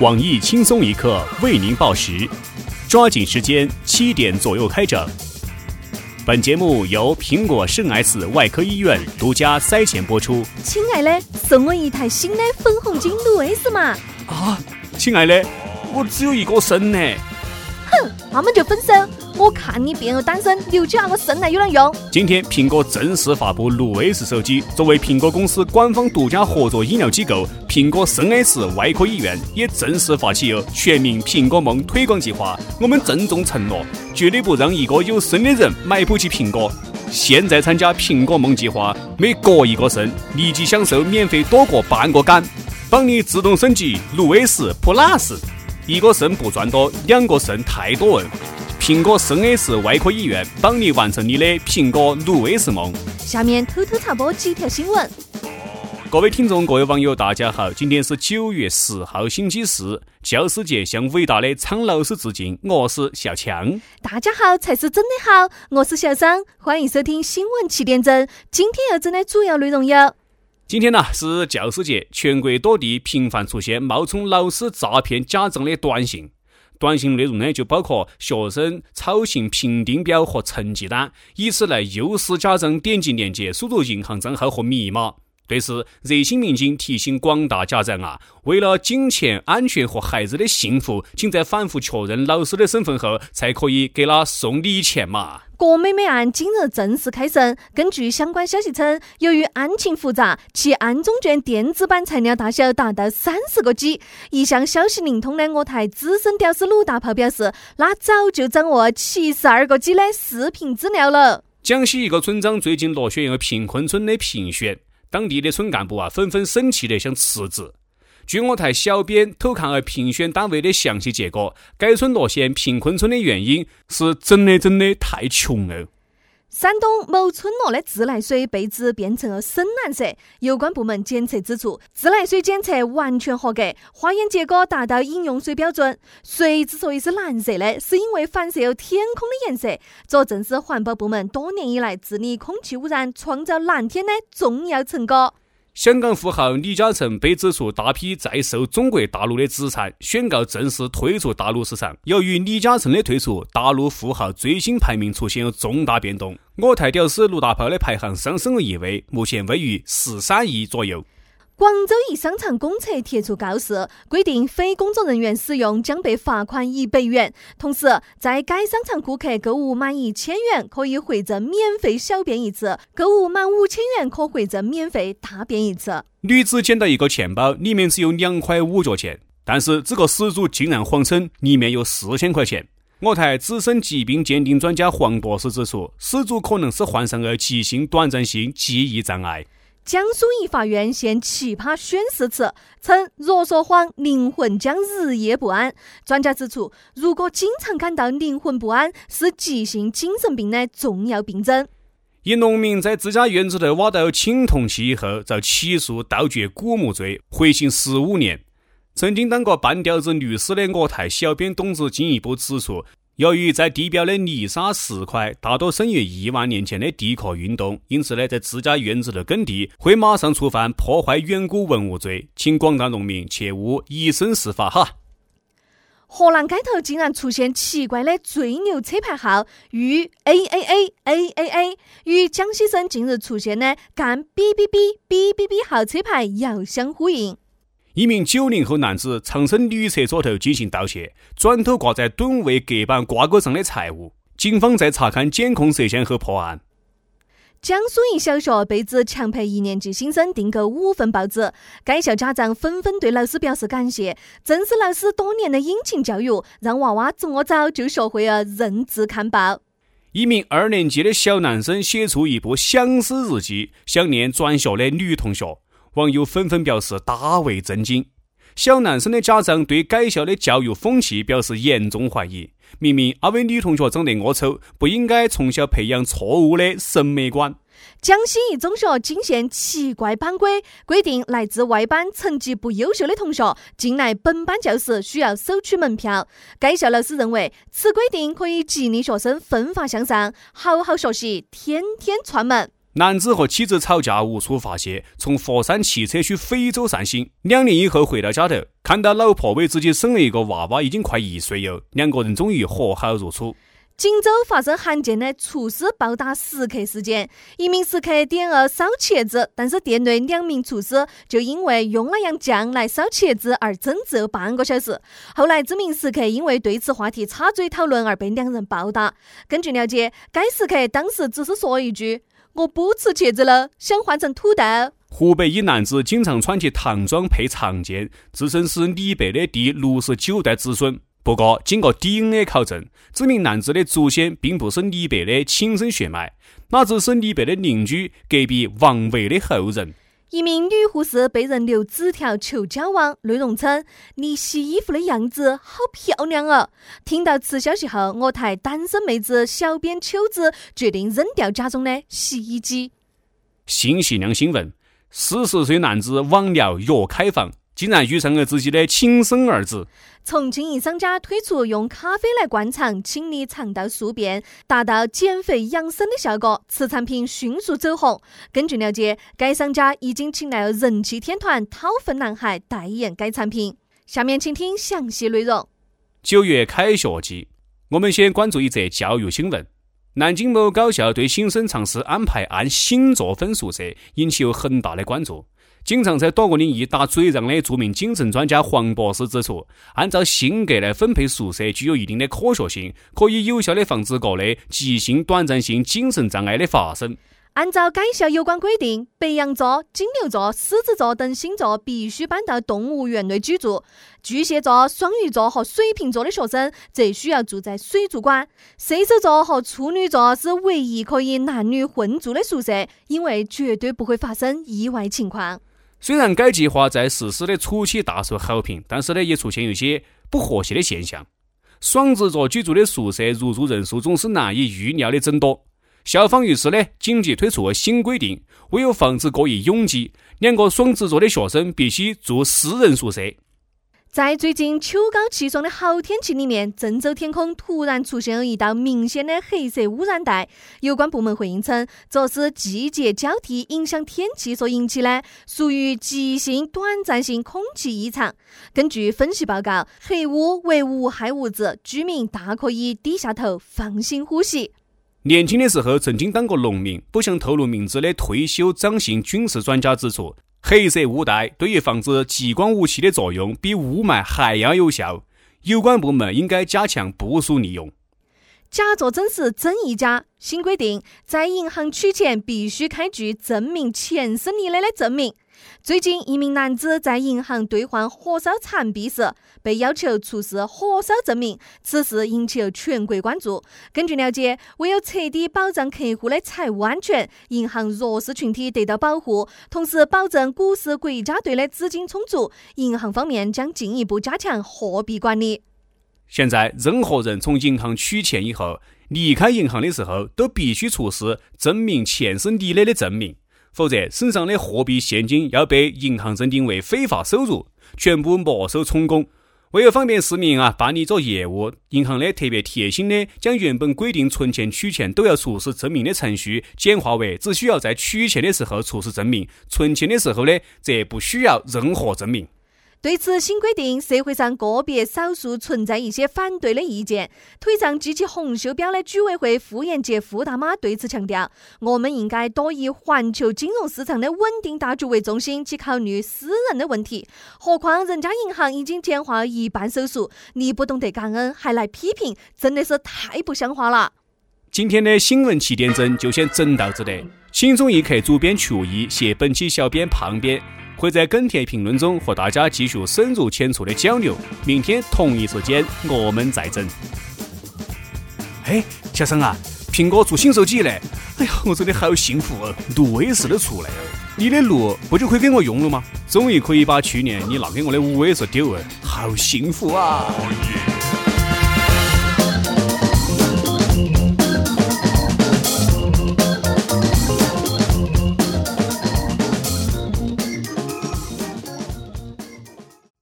网易轻松一刻为您报时，抓紧时间，七点左右开整。本节目由苹果圣 S 外科医院独家筛选播出。亲爱的，送我一台新的粉红金路 S 嘛！啊，亲爱的，我只有一个肾呢。哼，那么就分手。我看你变个单身，留起那个肾来有啷用？今天苹果正式发布六 S 手机，作为苹果公司官方独家合作医疗机构，苹果圣 S 外科医院也正式发起了全民苹果梦推广计划。我们郑重承诺，绝对不让一个有肾的人买不起苹果。现在参加苹果梦计划，每割一个肾，立即享受免费多过半个肝，帮你自动升级六 S Plus。一个肾不赚多，两个肾太多问。苹果圣 S 外科医院帮你完成你的苹果六 S 梦。下面偷偷插播几条新闻。各位听众，各位网友，大家好，今天是九月十号，星期四，教师节，向伟大的苍老师致敬。我是小强。大家好，才是真的好，我是小张，欢迎收听新闻七点整。今天要整的主要内容有：今天呢是教师节，全国多地频繁出现冒充老师诈骗家长的短信。短信内容呢，就包括学生操行评定表和成绩单，以此来诱使家长点击链接，输入银行账号和密码。对此，热心民警提醒广大家长啊，为了金钱安全和孩子的幸福，请在反复确认老师的身份后，才可以给他送礼钱嘛。郭美美案今日正式开审。根据相关消息称，由于案情复杂，其案中卷电子版材料大小达到三十个 G。一向消息灵通的我台资深屌丝鲁大炮表示，他早就掌握七十二个 G 的视频资料了。江西一个村庄最近落选一个贫困村的评选，当地的村干部啊纷纷生气的想辞职。据我台小编偷看了评选单位的详细结果，该村落选贫困村的原因是真的真的太穷了。山东某村落的自来水被指变成了深蓝色，有关部门检测指出，自来水检测完全合格，化验结果达到饮用水标准。水之所以是蓝色的，是因为反射有天空的颜色，这正是环保部门多年以来治理空气污染、创造蓝天的重要成果。香港富豪李嘉诚被指出大批在售中国大陆的资产，宣告正式退出大陆市场。由于李嘉诚的退出，大陆富豪最新排名出现了重大变动。我台屌丝陆大炮的排行上升了一位，目前位于十三亿左右。广州一商场公厕贴出告示，规定非工作人员使用将被罚款一百元。同时，在该商场顾客购物满一千元可以回赠免费小便一次，购物满五千元可回赠免费大便一次。女子捡到一个钱包，里面只有两块五角钱，但是这个失主竟然谎称里面有四千块钱。我台资深疾病鉴定专家黄博士指出，失主可能是患上了急性短暂性记忆障碍。江苏一法院现奇葩宣誓词，称若说谎，灵魂将日夜不安。专家指出，如果经常感到灵魂不安，是急性精神病的重要病症。一农民在自家院子头挖到青铜器以后，遭起诉盗掘古墓罪，回刑十五年。曾经当过半吊子律师的我台小编董子进一步指出。由于在地表的泥沙石块大多生于亿万年前的地壳运动，因此呢，在自家院子的耕地会马上触犯破坏远古文物罪，请广大农民切勿以身试法哈。河南街头竟然出现奇怪的最牛车牌号豫 A A A A A A，与江西省近日出现的赣 B B B B B B 号车牌遥相呼应。一名九零后男子藏身女厕所头进行盗窃，转头挂在蹲位隔板挂钩上的财物。警方在查看监控摄像后破案。江苏一小学被指强迫一年级新生订购五份报纸，该校家长纷纷对老师表示感谢。正是老师多年的殷勤教育，让娃娃这么早就学会了认字看报。一名二年级的小男生写出一部相思日记，想念转学的女同学。网友纷纷表示大为震惊。小男生的家长对该校的教育风气表示严重怀疑。明明阿位女同学长得恶丑，不应该从小培养错误的审美观。江西一中学惊现奇怪班规，规定来自外班成绩不优秀的同学进来本班教室需要收取门票。该校老师认为，此规定可以激励学生奋发向上，好好学习，天天串门。男子和妻子吵架无处发泄，从佛山骑车去非洲散心。两年以后回到家头，看到老婆为自己生了一个娃娃，已经快一岁了。两个人终于和好如初。锦州发生罕见的厨师暴打食客事件，一名食客点了烧茄子，但是店内两名厨师就因为用了样酱来烧茄子而争执半个小时。后来，这名食客因为对此话题插嘴讨论而被两人暴打。根据了解，该食客当时只是说一句：“我不吃茄子了，想换成土豆。”湖北一男子经常穿起唐装配长剑，自称是李白的第六十九代子孙。不过，经过 DNA 考证，这名男子的祖先并不是李白的亲生血脉，那只是李白的邻居隔壁王维的后人。一名女护士被人留纸条求交往，内容称：“你洗衣服的样子好漂亮哦。”听到此消息后，我台单身妹子小编秋子决定扔掉家中的洗衣机。信息量新闻：四十岁男子网聊约开房。竟然遇上了自己的亲生儿子。重庆一商家推出用咖啡来灌肠，清理肠道宿便，达到减肥养生的效果。此产品迅速走红。根据了解，该商家已经请来了人气天团掏粪男孩代言该产品。下面请听详细内容。九月开学季，我们先关注一则教育新闻：南京某高校对新生尝试安排按星座分宿舍，引起有很大的关注。经常在多个领域打嘴仗的著名精神专家黄博士指出，按照性格来分配宿舍具有一定的科学性，可以有效的防止各类急性短暂性精神障碍的发生。按照该校有关规定，白羊座、金牛座、狮子座等星座必须搬到动物园内居住；巨蟹座、双鱼座和水瓶座的学生则需要住在水族馆；射手座和处女座是唯一可以男女混住的宿舍，因为绝对不会发生意外情况。虽然该计划在实施的初期大受好评，但是呢，也出现一些不和谐的现象。双子座居住的宿舍入住人数总是难以预料的增多。校方于是呢，紧急推出了新规定，为了防止过于拥挤，两个双子座的学生必须住私人宿舍。在最近秋高气爽的好天气里面，郑州天空突然出现了一道明显的黑色污染带。有关部门回应称，这是季节交替影响天气所引起的，属于急性短暂性空气异常。根据分析报告，黑污为无害物质，居民大可以低下头放心呼吸。年轻的时候曾经当过农民，不想透露名字的退休张姓军事专家指出。黑色雾带对于防止激光武器的作用比雾霾还要有效，有关部门应该加强部署利用。假作真时真亦假。新规定，在银行取钱必须开具证明钱是你的的证明。最近，一名男子在银行兑换火烧残币时，被要求出示火烧证明，此事引起了全国关注。根据了解，为了彻底保障客户的财务安全，银行弱势群体得到保护，同时保证股市国家队的资金充足，银行方面将进一步加强货币管理。现在，任何人从银行取钱以后，离开银行的时候，都必须出示证明钱是你的的证明，否则身上的货币现金要被银行认定为非法收入，全部没收充公。为了方便市民啊办理做业务，银行呢特别贴心的将原本规定存钱取钱都要出示证明的程序简化为只需要在取钱的时候出示证明，存钱的时候呢则不需要任何证明。对此新规定，社会上个别少数存在一些反对的意见。腿上系起红袖标的居委会傅延杰傅大妈对此强调：“我们应该多以环球金融市场的稳定大局为中心去考虑私人的问题。何况人家银行已经简化一半手续，你不懂得感恩还来批评，真的是太不像话了。”今天的新闻七点整就先整到这里。轻松一刻，主编曲艺，谢本期小编胖编。会在跟帖评论中和大家继续深入浅出的交流。明天同一时间我们再整。哎，小生啊，苹果出新手机嘞！哎呀，我真的好幸福哦，六 S 都出来了。你的六不就可以给我用了吗？终于可以把去年你拿给我的五 S 丢了，好幸福啊！